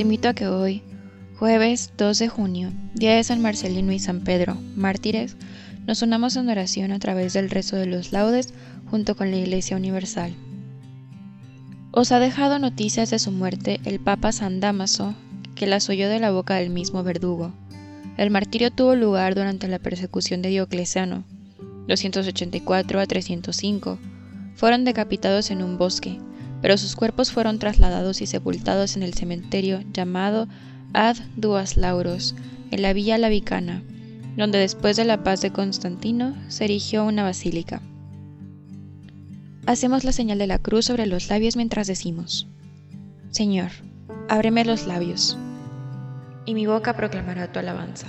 Te invito a que hoy, jueves 2 de junio, día de San Marcelino y San Pedro, mártires, nos unamos en oración a través del rezo de los laudes junto con la Iglesia Universal. Os ha dejado noticias de su muerte el Papa San Damaso, que las oyó de la boca del mismo verdugo. El martirio tuvo lugar durante la persecución de Diocleciano, 284 a 305. Fueron decapitados en un bosque, pero sus cuerpos fueron trasladados y sepultados en el cementerio llamado Ad Duas Lauros, en la Villa Lavicana, donde después de la paz de Constantino se erigió una basílica. Hacemos la señal de la cruz sobre los labios mientras decimos, Señor, ábreme los labios, y mi boca proclamará tu alabanza.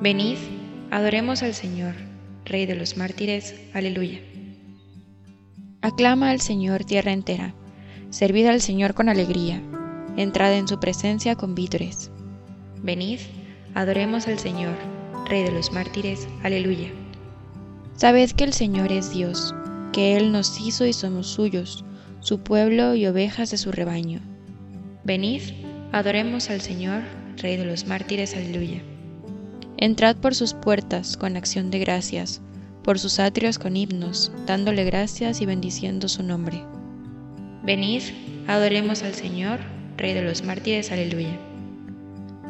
Venid, adoremos al Señor, Rey de los mártires, aleluya. Aclama al Señor tierra entera, servid al Señor con alegría, entrad en su presencia con vítores. Venid, adoremos al Señor, Rey de los mártires, aleluya. Sabed que el Señor es Dios, que Él nos hizo y somos suyos, su pueblo y ovejas de su rebaño. Venid, adoremos al Señor, Rey de los mártires, aleluya. Entrad por sus puertas con acción de gracias, por sus atrios con himnos, dándole gracias y bendiciendo su nombre. Venid, adoremos al Señor, Rey de los mártires, aleluya.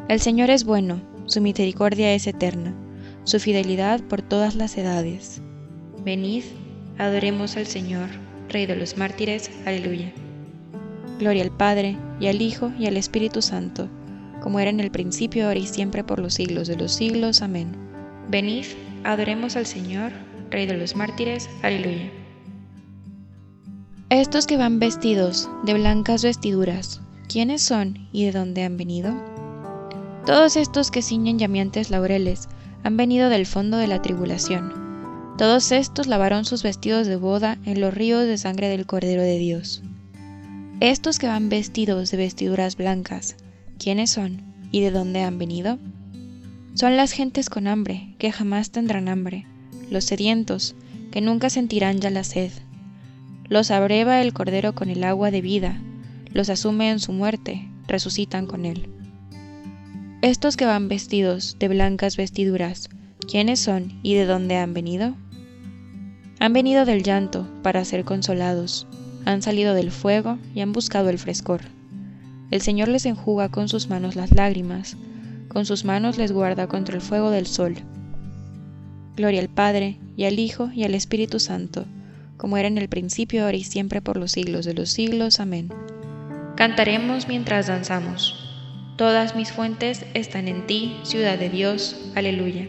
El Señor es bueno, su misericordia es eterna, su fidelidad por todas las edades. Venid, adoremos al Señor, Rey de los mártires, aleluya. Gloria al Padre, y al Hijo, y al Espíritu Santo, como era en el principio, ahora y siempre, por los siglos de los siglos. Amén. Venid, adoremos al Señor, Rey de los mártires. Aleluya. Estos que van vestidos de blancas vestiduras, ¿quiénes son y de dónde han venido? Todos estos que ciñen llameantes laureles han venido del fondo de la tribulación. Todos estos lavaron sus vestidos de boda en los ríos de sangre del Cordero de Dios. Estos que van vestidos de vestiduras blancas, ¿quiénes son y de dónde han venido? Son las gentes con hambre, que jamás tendrán hambre, los sedientos, que nunca sentirán ya la sed. Los abreva el Cordero con el agua de vida, los asume en su muerte, resucitan con él. Estos que van vestidos de blancas vestiduras, ¿quiénes son y de dónde han venido? Han venido del llanto para ser consolados, han salido del fuego y han buscado el frescor. El Señor les enjuga con sus manos las lágrimas, con sus manos les guarda contra el fuego del sol. Gloria al Padre, y al Hijo, y al Espíritu Santo, como era en el principio, ahora y siempre, por los siglos de los siglos. Amén. Cantaremos mientras danzamos. Todas mis fuentes están en ti, ciudad de Dios. Aleluya.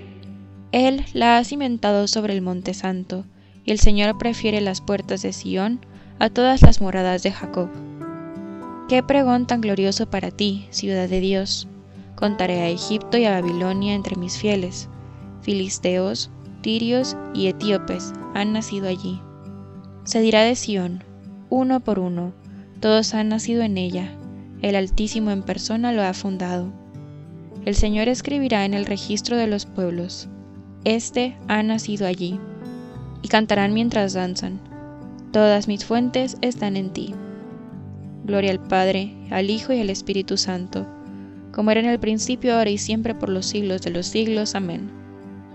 Él la ha cimentado sobre el monte santo, y el Señor prefiere las puertas de Sión a todas las moradas de Jacob. Qué pregón tan glorioso para ti, ciudad de Dios. Contaré a Egipto y a Babilonia entre mis fieles. Filisteos, tirios y etíopes han nacido allí. Se dirá de Sión, uno por uno, todos han nacido en ella, el Altísimo en persona lo ha fundado. El Señor escribirá en el registro de los pueblos. Este ha nacido allí. Y cantarán mientras danzan. Todas mis fuentes están en ti. Gloria al Padre, al Hijo y al Espíritu Santo, como era en el principio, ahora y siempre, por los siglos de los siglos. Amén.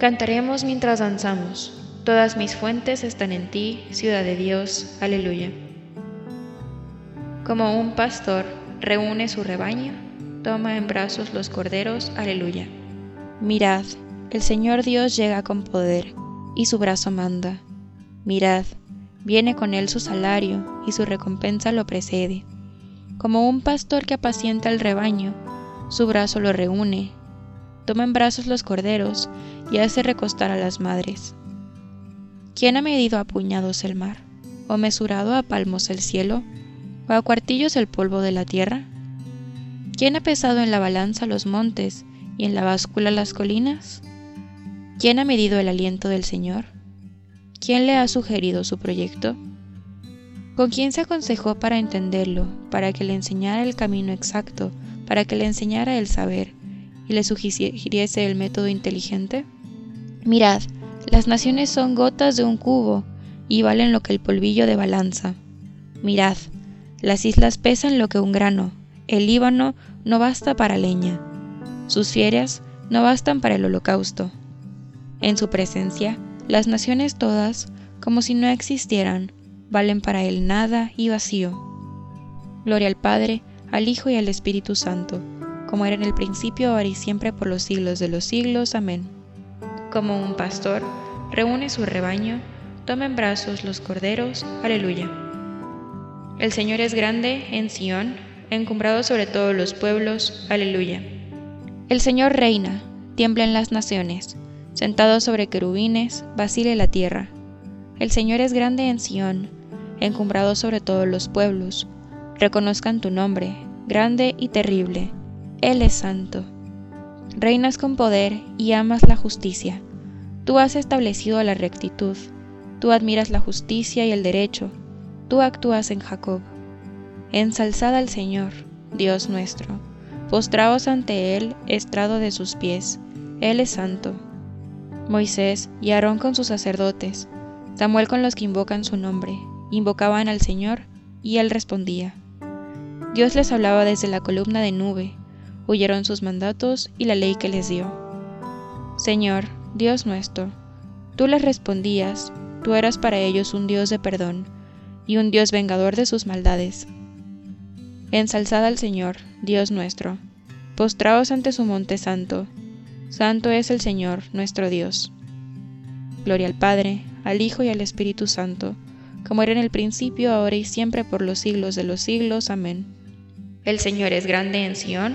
Cantaremos mientras danzamos. Todas mis fuentes están en ti, ciudad de Dios. Aleluya. Como un pastor reúne su rebaño, toma en brazos los corderos. Aleluya. Mirad, el Señor Dios llega con poder, y su brazo manda. Mirad, viene con él su salario, y su recompensa lo precede. Como un pastor que apacienta el rebaño, su brazo lo reúne, toma en brazos los corderos y hace recostar a las madres. ¿Quién ha medido a puñados el mar, o mesurado a palmos el cielo, o a cuartillos el polvo de la tierra? ¿Quién ha pesado en la balanza los montes y en la báscula las colinas? ¿Quién ha medido el aliento del Señor? ¿Quién le ha sugerido su proyecto? ¿Con quién se aconsejó para entenderlo, para que le enseñara el camino exacto, para que le enseñara el saber y le sugiriese el método inteligente? Mirad, las naciones son gotas de un cubo y valen lo que el polvillo de balanza. Mirad, las islas pesan lo que un grano, el Líbano no basta para leña, sus fieras no bastan para el holocausto. En su presencia, las naciones todas, como si no existieran, valen para él nada y vacío. Gloria al Padre, al Hijo y al Espíritu Santo, como era en el principio, ahora y siempre, por los siglos de los siglos. Amén. Como un pastor, reúne su rebaño, toma en brazos los corderos. Aleluya. El Señor es grande en Sión, encumbrado sobre todos los pueblos. Aleluya. El Señor reina, tiembla en las naciones, sentado sobre querubines, vacile la tierra. El Señor es grande en Sión, encumbrado sobre todos los pueblos. Reconozcan tu nombre, grande y terrible. Él es santo. Reinas con poder y amas la justicia. Tú has establecido la rectitud. Tú admiras la justicia y el derecho. Tú actúas en Jacob. Ensalzad al Señor, Dios nuestro. Postraos ante Él, estrado de sus pies. Él es santo. Moisés y Aarón con sus sacerdotes, Samuel con los que invocan su nombre, invocaban al Señor, y él respondía. Dios les hablaba desde la columna de nube, huyeron sus mandatos y la ley que les dio. Señor, Dios nuestro, tú les respondías, tú eras para ellos un Dios de perdón y un Dios vengador de sus maldades. Ensalzad al Señor, Dios nuestro, postraos ante su monte santo, santo es el Señor, nuestro Dios. Gloria al Padre, al Hijo y al Espíritu Santo, como era en el principio, ahora y siempre, por los siglos de los siglos. Amén. El Señor es grande en Sión,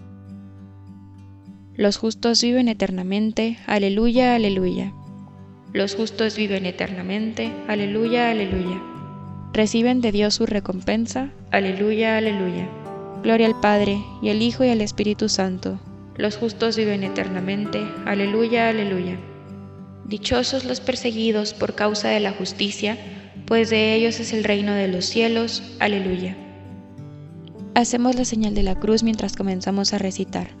Los justos viven eternamente, aleluya, aleluya. Los justos viven eternamente, aleluya, aleluya. Reciben de Dios su recompensa, aleluya, aleluya. Gloria al Padre, y al Hijo y al Espíritu Santo. Los justos viven eternamente, aleluya, aleluya. Dichosos los perseguidos por causa de la justicia, pues de ellos es el reino de los cielos. Aleluya. Hacemos la señal de la cruz mientras comenzamos a recitar.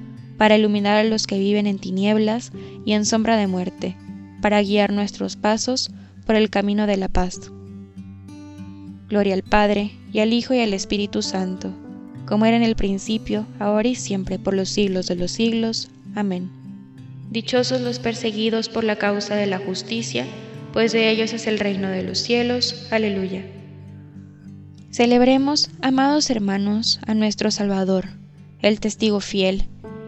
para iluminar a los que viven en tinieblas y en sombra de muerte, para guiar nuestros pasos por el camino de la paz. Gloria al Padre, y al Hijo, y al Espíritu Santo, como era en el principio, ahora y siempre, por los siglos de los siglos. Amén. Dichosos los perseguidos por la causa de la justicia, pues de ellos es el reino de los cielos. Aleluya. Celebremos, amados hermanos, a nuestro Salvador, el testigo fiel,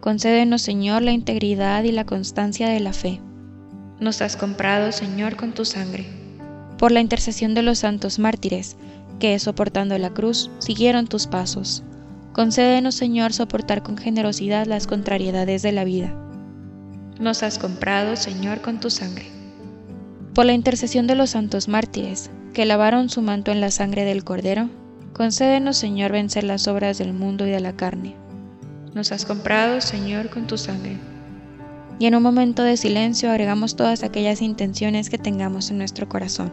concédenos, Señor, la integridad y la constancia de la fe. Nos has comprado, Señor, con tu sangre. Por la intercesión de los santos mártires, que, soportando la cruz, siguieron tus pasos, Concédenos, Señor, soportar con generosidad las contrariedades de la vida. Nos has comprado, Señor, con tu sangre. Por la intercesión de los santos mártires, que lavaron su manto en la sangre del Cordero, concédenos, Señor, vencer las obras del mundo y de la carne. Nos has comprado, Señor, con tu sangre. Y en un momento de silencio agregamos todas aquellas intenciones que tengamos en nuestro corazón.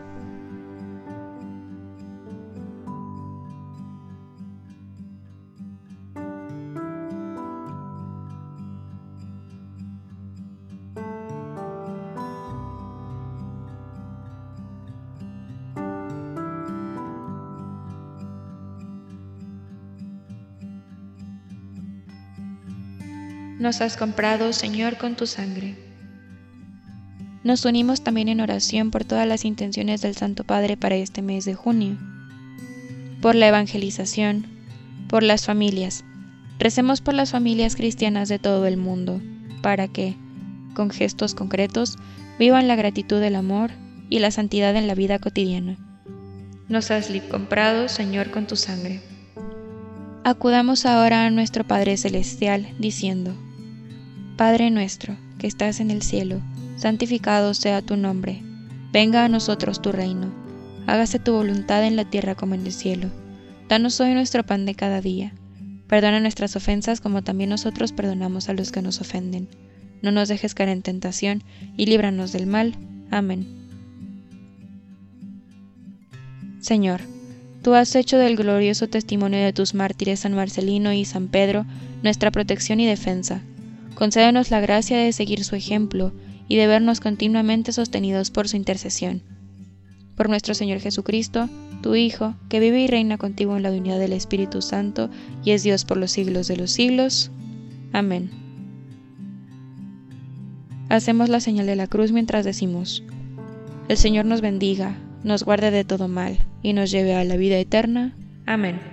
Nos has comprado, Señor, con tu sangre. Nos unimos también en oración por todas las intenciones del Santo Padre para este mes de junio, por la evangelización, por las familias. Recemos por las familias cristianas de todo el mundo, para que, con gestos concretos, vivan la gratitud del amor y la santidad en la vida cotidiana. Nos has comprado, Señor, con tu sangre. Acudamos ahora a nuestro Padre Celestial, diciendo, Padre nuestro, que estás en el cielo, santificado sea tu nombre. Venga a nosotros tu reino. Hágase tu voluntad en la tierra como en el cielo. Danos hoy nuestro pan de cada día. Perdona nuestras ofensas como también nosotros perdonamos a los que nos ofenden. No nos dejes caer en tentación y líbranos del mal. Amén. Señor, tú has hecho del glorioso testimonio de tus mártires San Marcelino y San Pedro nuestra protección y defensa Concédenos la gracia de seguir su ejemplo y de vernos continuamente sostenidos por su intercesión. Por nuestro Señor Jesucristo, tu Hijo, que vive y reina contigo en la unidad del Espíritu Santo y es Dios por los siglos de los siglos. Amén. Hacemos la señal de la cruz mientras decimos, El Señor nos bendiga, nos guarde de todo mal y nos lleve a la vida eterna. Amén.